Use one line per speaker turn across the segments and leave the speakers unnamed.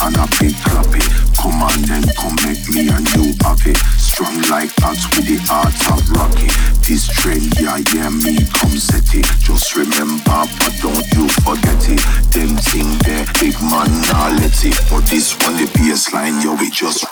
on and a big clappy. Come on, then come make me and you it. Strong like axe with the heart of Rocky. This train, yeah, yeah, me come set it. Just remember, but don't you forget it. Them thing there, big man, nah let it. But this one, the baseline, yo, we just.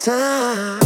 Time.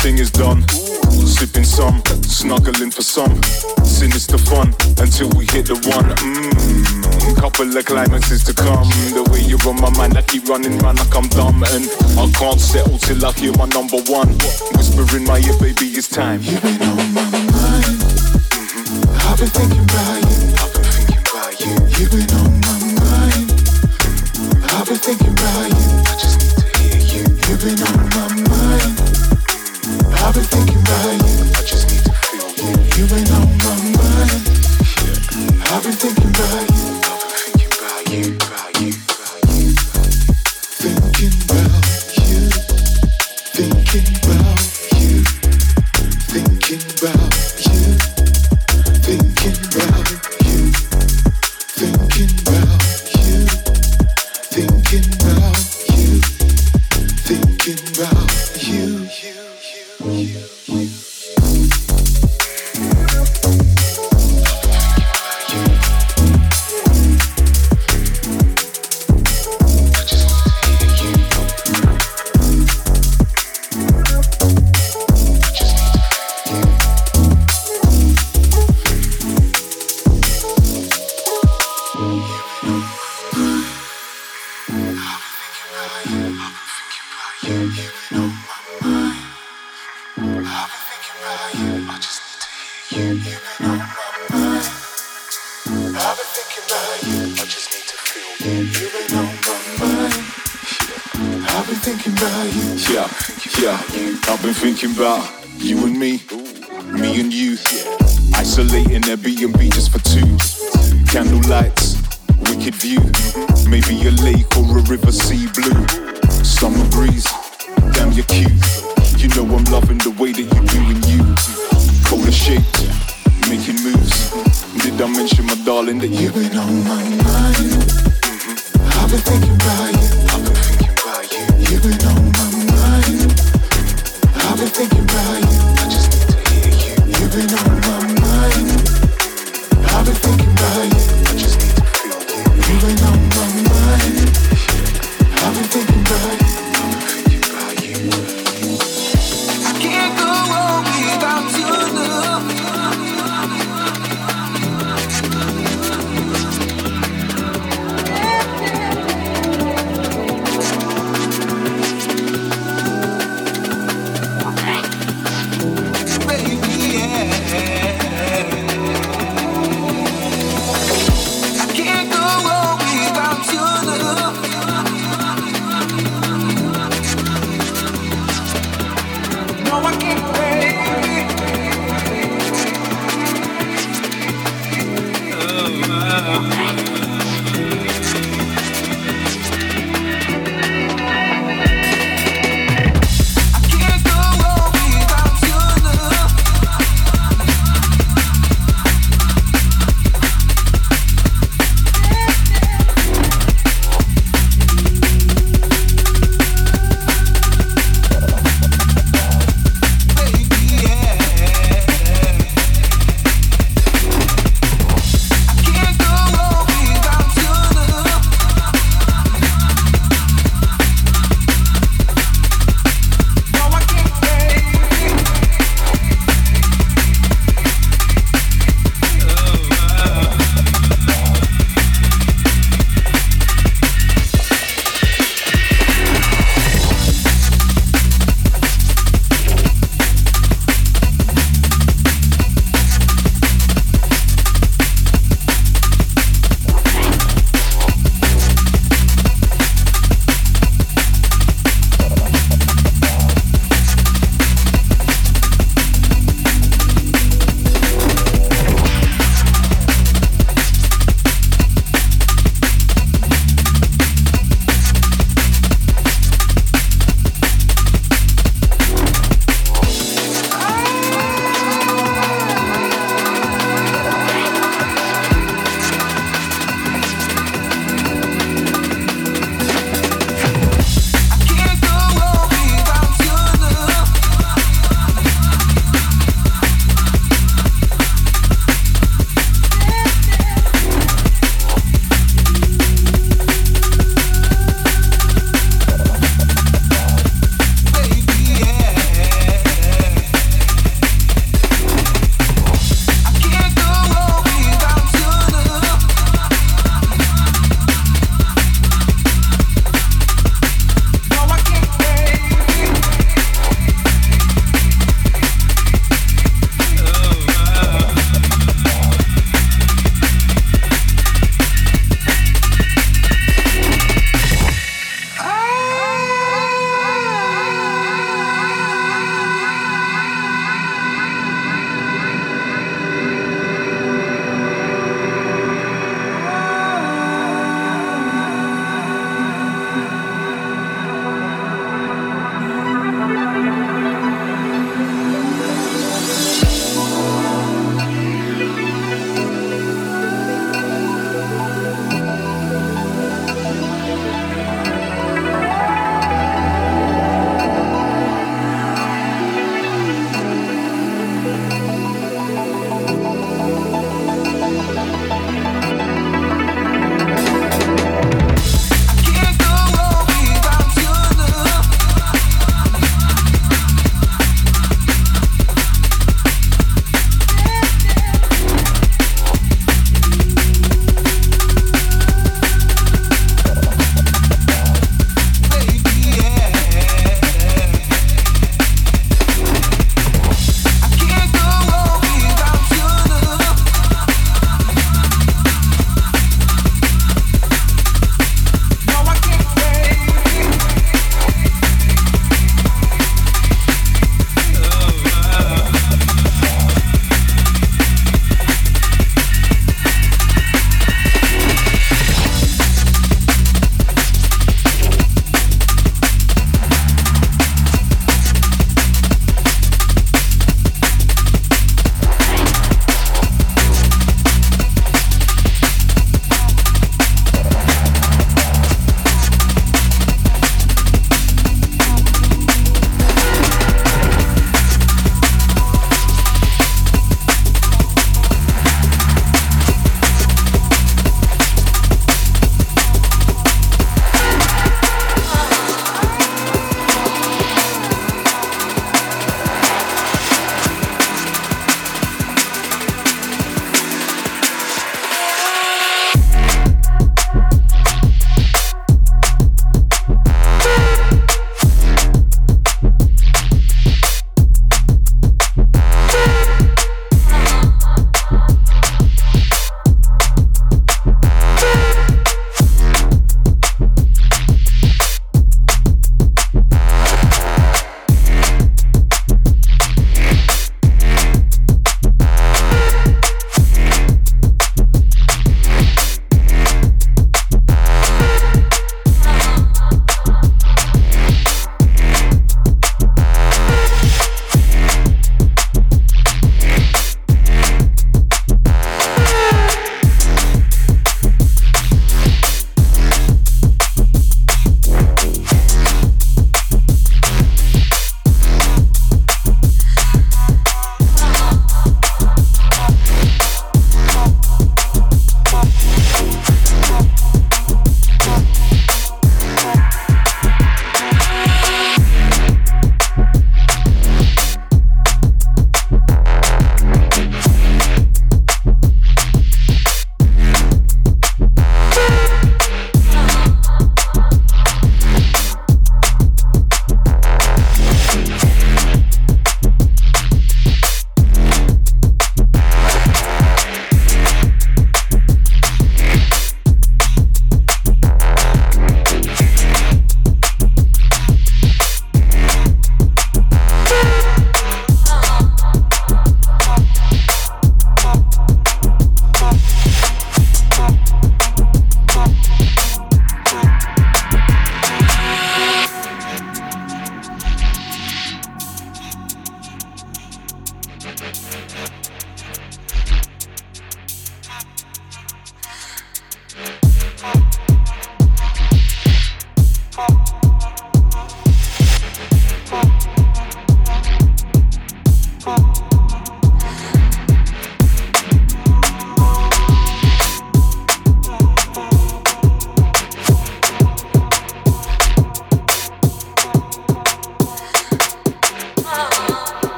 thing is done. Sipping some, snuggling for some. Sinister fun until we hit the one. Mmm, couple of climaxes to come. The way you're on my mind, I keep running round like I'm dumb. And I can't settle till I hear my number one. Whisper in my ear, baby, it's time.
You've been on my mind. I've been thinking about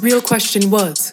real question was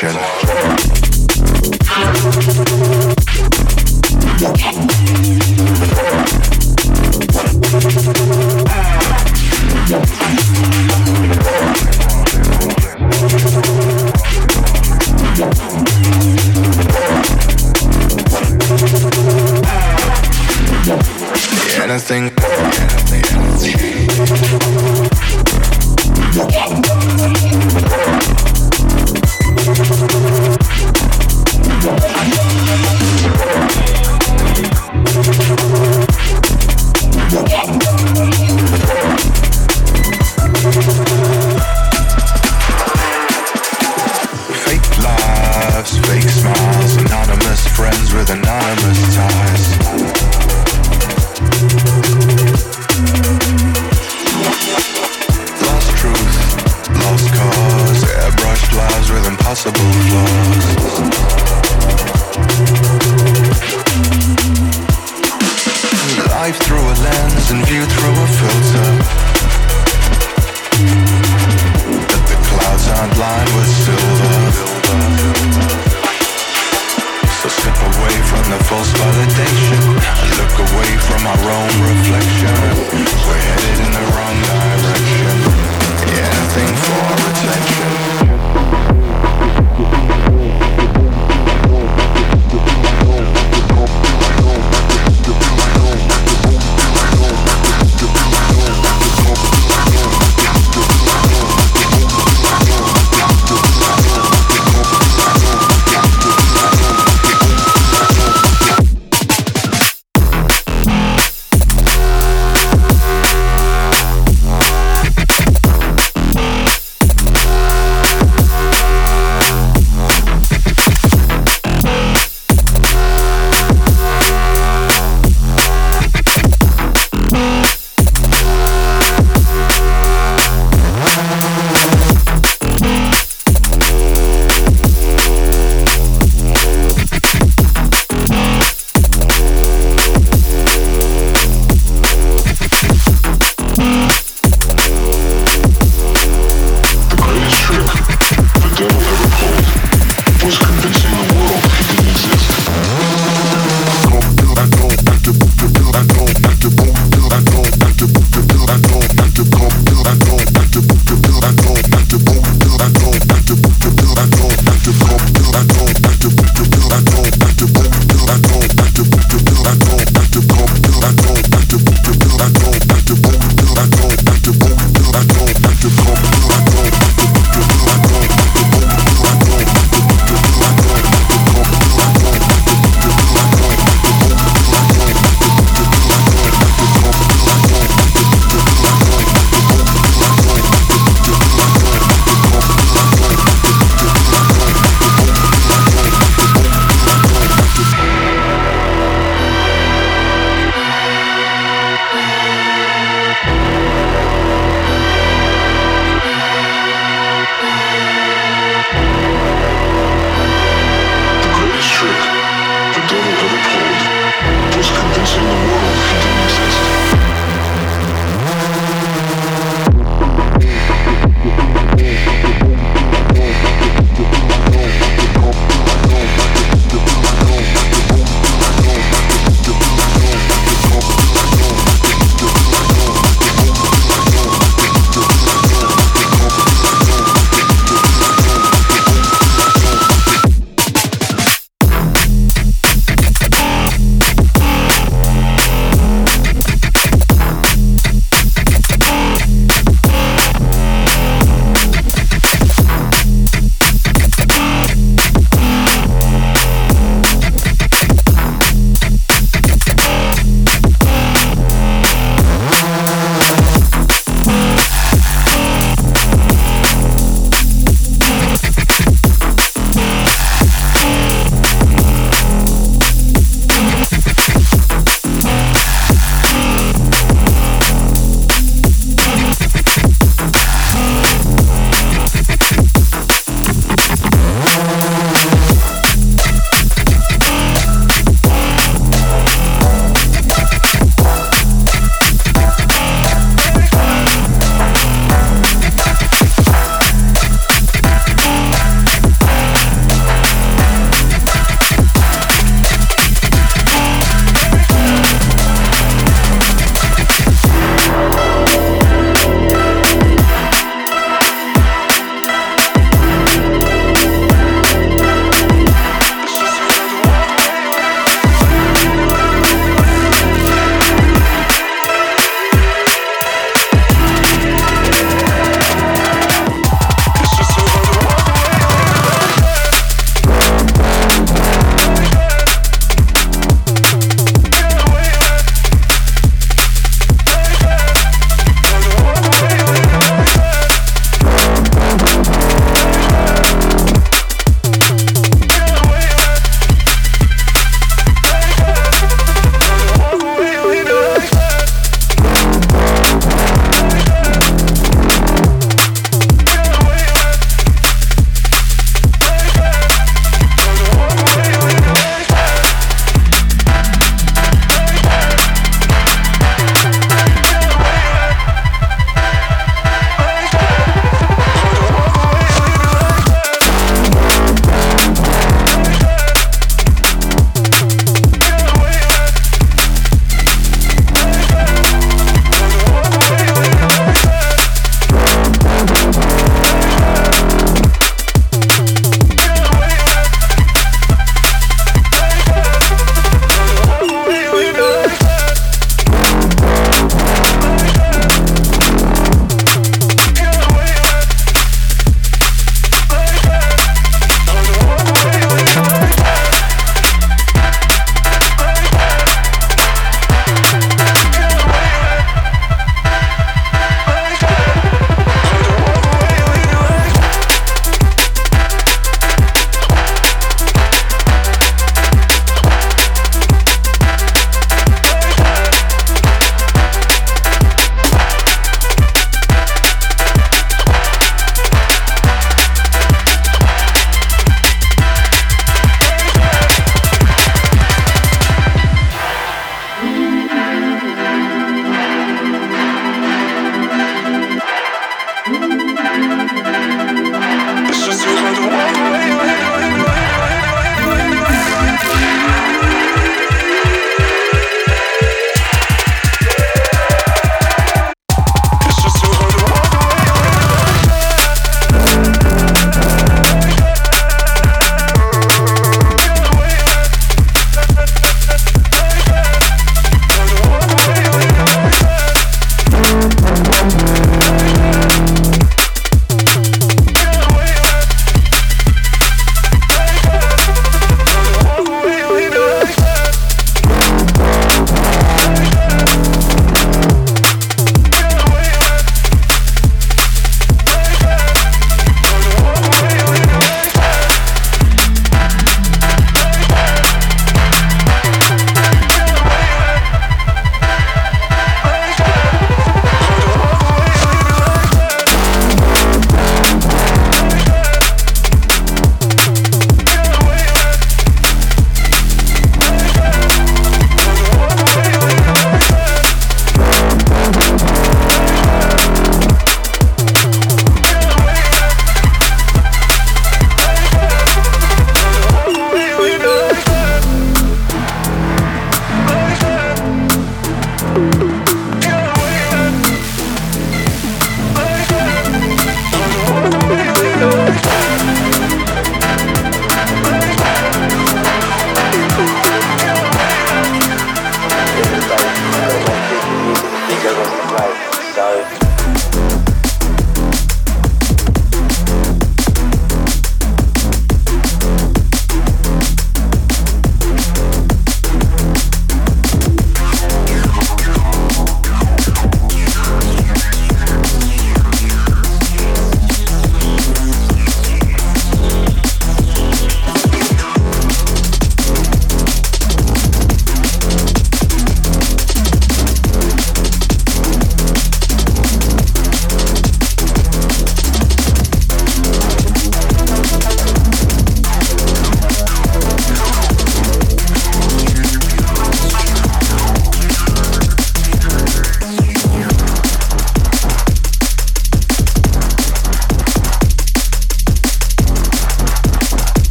for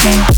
Amazing.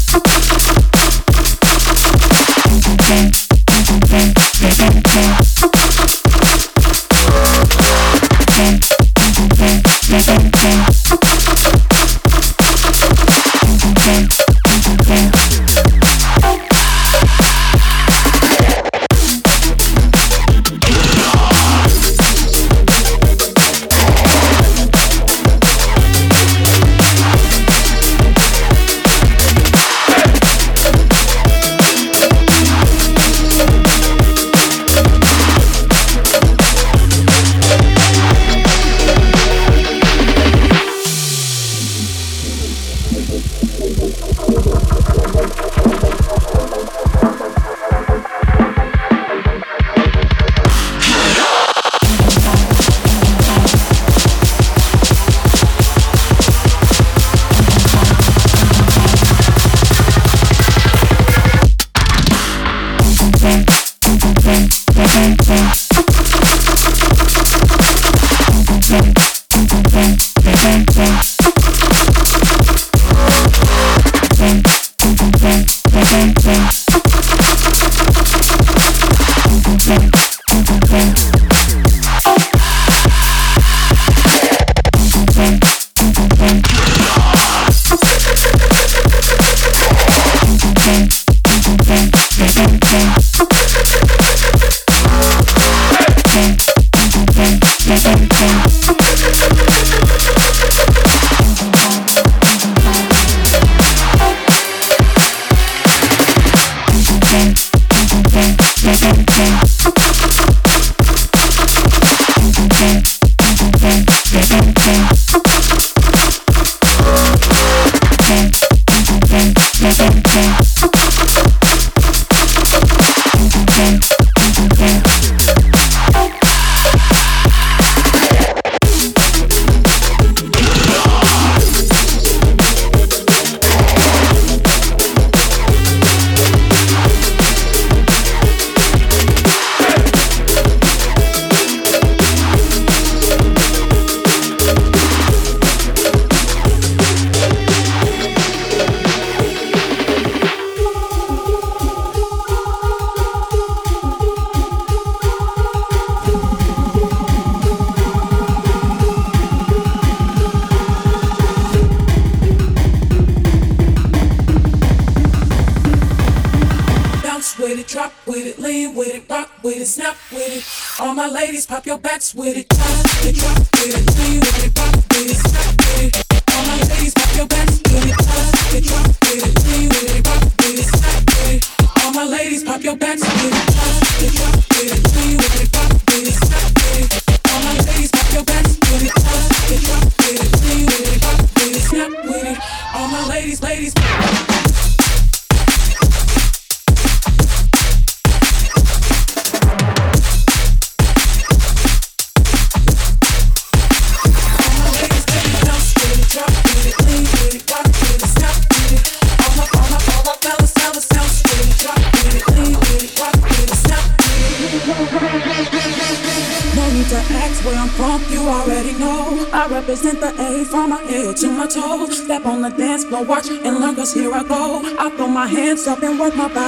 Work my body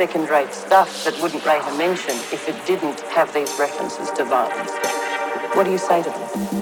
is second-rate stuff that wouldn't rate a mention if it didn't have these references to violence. What do you say to them?